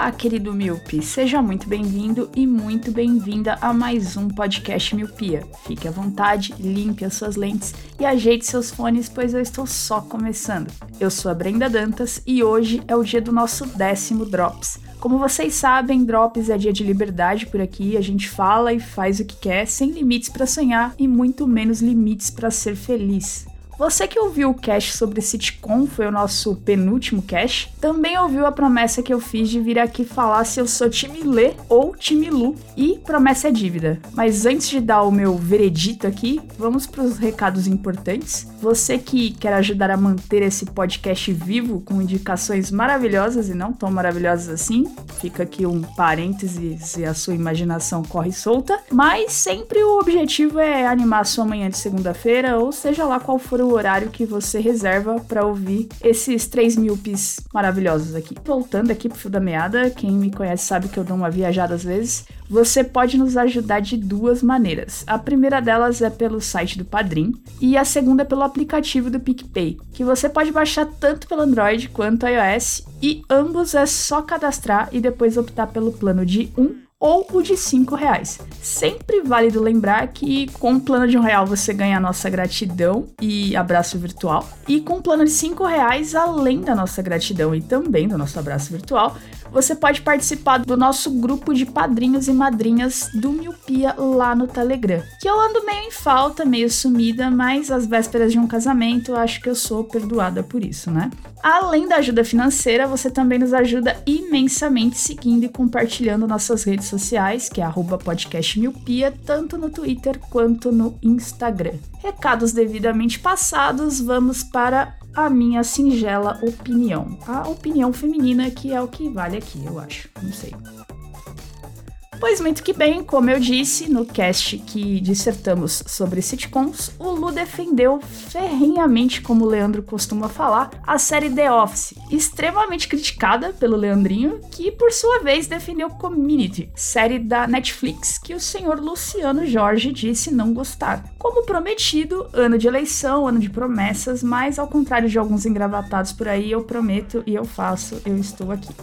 Olá, querido Miope! Seja muito bem-vindo e muito bem-vinda a mais um podcast Miopia. Fique à vontade, limpe as suas lentes e ajeite seus fones, pois eu estou só começando. Eu sou a Brenda Dantas e hoje é o dia do nosso décimo Drops. Como vocês sabem, Drops é dia de liberdade por aqui, a gente fala e faz o que quer, sem limites para sonhar e muito menos limites para ser feliz. Você que ouviu o cast sobre sitcom, foi o nosso penúltimo cast, também ouviu a promessa que eu fiz de vir aqui falar se eu sou time Lê ou time Lu, e promessa é dívida. Mas antes de dar o meu veredito aqui, vamos para os recados importantes. Você que quer ajudar a manter esse podcast vivo com indicações maravilhosas e não tão maravilhosas assim, fica aqui um parênteses e a sua imaginação corre solta, mas sempre o objetivo é animar a sua manhã de segunda-feira, ou seja lá qual for o horário que você reserva para ouvir esses três míopes maravilhosos aqui. Voltando aqui pro fio da meada, quem me conhece sabe que eu dou uma viajada às vezes. Você pode nos ajudar de duas maneiras. A primeira delas é pelo site do Padrim e a segunda é pelo aplicativo do PicPay, que você pode baixar tanto pelo Android quanto iOS e ambos é só cadastrar e depois optar pelo plano de 1 ou o de 5 reais. Sempre válido lembrar que com o plano de um real você ganha a nossa gratidão e abraço virtual. E com o plano de 5 reais, além da nossa gratidão e também do nosso abraço virtual, você pode participar do nosso grupo de padrinhos e madrinhas do Miopia lá no Telegram. Que eu ando meio em falta, meio sumida, mas às vésperas de um casamento, acho que eu sou perdoada por isso, né? Além da ajuda financeira, você também nos ajuda imensamente seguindo e compartilhando nossas redes sociais, que é podcastmiopia, tanto no Twitter quanto no Instagram. Recados devidamente passados, vamos para a minha singela opinião. A opinião feminina que é o que vale aqui, eu acho. Não sei. Pois muito que bem, como eu disse no cast que dissertamos sobre sitcoms, o Lu defendeu ferrenhamente, como o Leandro costuma falar, a série The Office, extremamente criticada pelo Leandrinho, que por sua vez defendeu Community, série da Netflix, que o senhor Luciano Jorge disse não gostar. Como prometido, ano de eleição, ano de promessas, mas ao contrário de alguns engravatados por aí, eu prometo e eu faço, eu estou aqui.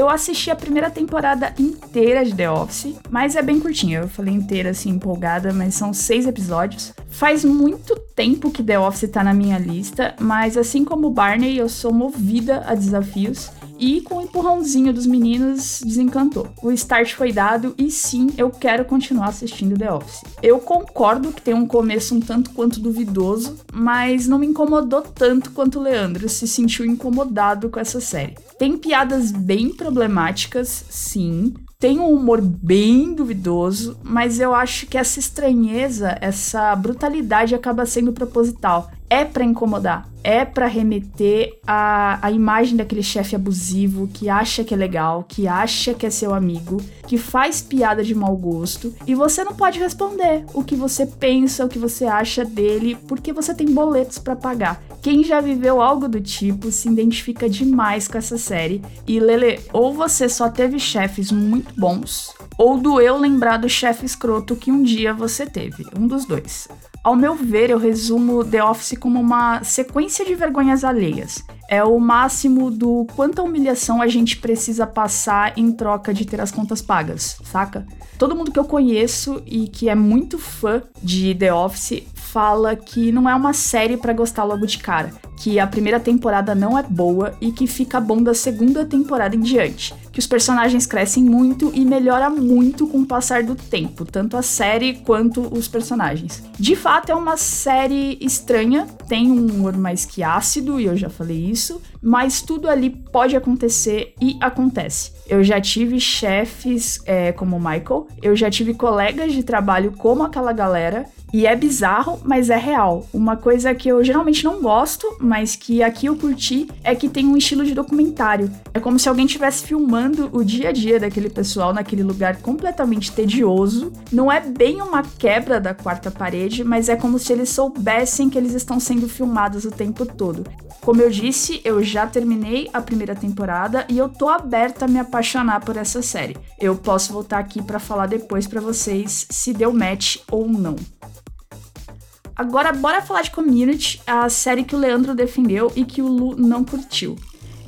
Eu assisti a primeira temporada inteira de The Office, mas é bem curtinha. Eu falei inteira, assim, empolgada, mas são seis episódios. Faz muito tempo que The Office tá na minha lista, mas assim como Barney, eu sou movida a desafios e com o empurrãozinho dos meninos desencantou. O start foi dado e sim, eu quero continuar assistindo The Office. Eu concordo que tem um começo um tanto quanto duvidoso, mas não me incomodou tanto quanto o Leandro se sentiu incomodado com essa série. Tem piadas bem problemáticas, sim, tem um humor bem duvidoso, mas eu acho que essa estranheza, essa brutalidade acaba sendo proposital. É para incomodar, é para remeter a, a imagem daquele chefe abusivo que acha que é legal, que acha que é seu amigo, que faz piada de mau gosto e você não pode responder o que você pensa, o que você acha dele, porque você tem boletos para pagar. Quem já viveu algo do tipo se identifica demais com essa série. E Lele, ou você só teve chefes muito bons, ou doeu lembrar do chefe escroto que um dia você teve. Um dos dois. Ao meu ver, eu resumo The Office como uma sequência de vergonhas alheias. É o máximo do quanta humilhação a gente precisa passar em troca de ter as contas pagas, saca? Todo mundo que eu conheço e que é muito fã de The Office fala que não é uma série para gostar logo de cara, que a primeira temporada não é boa e que fica bom da segunda temporada em diante, que os personagens crescem muito e melhora muito com o passar do tempo, tanto a série quanto os personagens. De fato, é uma série estranha, tem um humor mais que ácido, e eu já falei isso, mas tudo ali pode acontecer e acontece. eu já tive chefes é, como o Michael, eu já tive colegas de trabalho como aquela galera, e é bizarro, mas é real. Uma coisa que eu geralmente não gosto, mas que aqui eu curti, é que tem um estilo de documentário. É como se alguém estivesse filmando o dia a dia daquele pessoal naquele lugar completamente tedioso. Não é bem uma quebra da quarta parede, mas é como se eles soubessem que eles estão sendo filmados o tempo todo. Como eu disse, eu já terminei a primeira temporada e eu tô aberta a me apaixonar por essa série. Eu posso voltar aqui para falar depois para vocês se deu match ou não. Agora, bora falar de Community, a série que o Leandro defendeu e que o Lu não curtiu.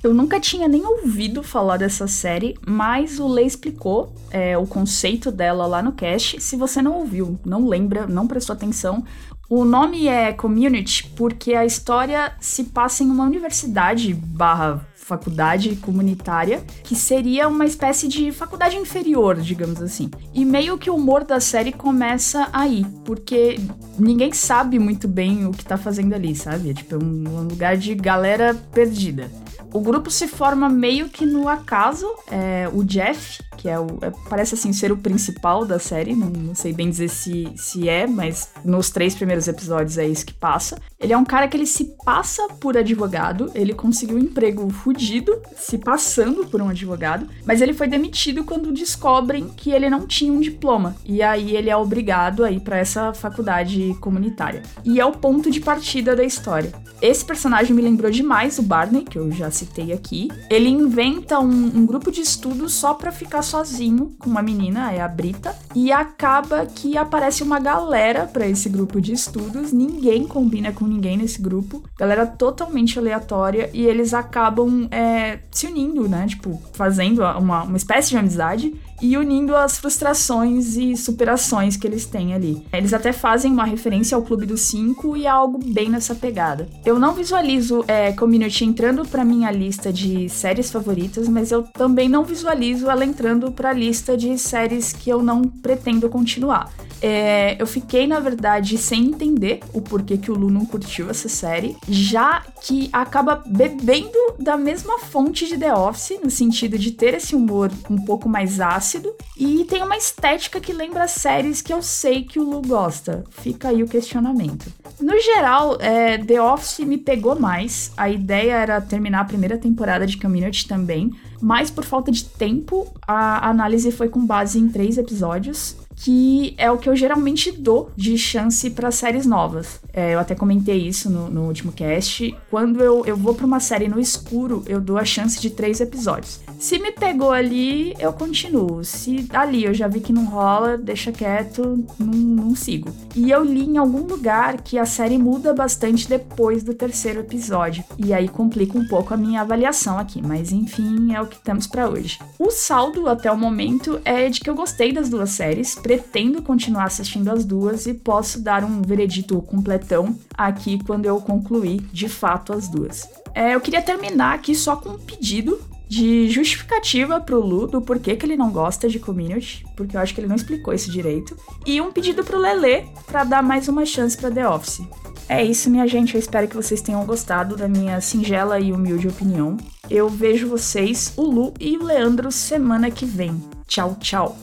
Eu nunca tinha nem ouvido falar dessa série, mas o Lê explicou é, o conceito dela lá no cast. Se você não ouviu, não lembra, não prestou atenção, o nome é Community porque a história se passa em uma universidade barra faculdade comunitária, que seria uma espécie de faculdade inferior, digamos assim. E meio que o humor da série começa aí, porque ninguém sabe muito bem o que tá fazendo ali, sabe? É tipo um, um lugar de galera perdida. O grupo se forma meio que no acaso. É, o Jeff, que é o. É, parece assim ser o principal da série, não, não, sei bem dizer se, se é, mas nos três primeiros episódios é isso que passa. Ele é um cara que ele se passa por advogado, ele conseguiu um emprego fudido, se passando por um advogado, mas ele foi demitido quando descobrem que ele não tinha um diploma. E aí ele é obrigado a ir para essa faculdade comunitária. E é o ponto de partida da história. Esse personagem me lembrou demais o Barney, que eu já citei aqui. Ele inventa um, um grupo de estudos só para ficar sozinho com uma menina, é a Brita, e acaba que aparece uma galera para esse grupo de estudos, ninguém combina com ninguém nesse grupo, galera totalmente aleatória, e eles acabam é, se unindo, né? Tipo, fazendo uma, uma espécie de amizade e unindo as frustrações e superações que eles têm ali. Eles até fazem uma referência ao Clube dos Cinco e algo bem nessa pegada. Eu não visualizo é, Community entrando para minha lista de séries favoritas, mas eu também não visualizo ela entrando para a lista de séries que eu não pretendo continuar. É, eu fiquei, na verdade, sem entender o porquê que o Lu não curtiu essa série, já que acaba bebendo da mesma fonte de The Office, no sentido de ter esse humor um pouco mais ácido, e tem uma estética que lembra séries que eu sei que o Lu gosta. Fica aí o questionamento. No geral, é, The Office me pegou mais. A ideia era terminar a primeira temporada de Community também, mas por falta de tempo, a análise foi com base em três episódios que é o que eu geralmente dou de chance para séries novas. É, eu até comentei isso no, no último cast. Quando eu, eu vou para uma série no escuro, eu dou a chance de três episódios. Se me pegou ali, eu continuo. Se ali eu já vi que não rola, deixa quieto, não, não sigo. E eu li em algum lugar que a série muda bastante depois do terceiro episódio. E aí complica um pouco a minha avaliação aqui, mas enfim, é o que temos para hoje. O saldo até o momento é de que eu gostei das duas séries pretendo continuar assistindo as duas e posso dar um veredito completão aqui quando eu concluir de fato as duas. É, eu queria terminar aqui só com um pedido de justificativa pro Lu do porquê que ele não gosta de Community, porque eu acho que ele não explicou isso direito, e um pedido pro Lele para dar mais uma chance para The Office. É isso, minha gente. Eu espero que vocês tenham gostado da minha singela e humilde opinião. Eu vejo vocês, o Lu e o Leandro, semana que vem. Tchau, tchau.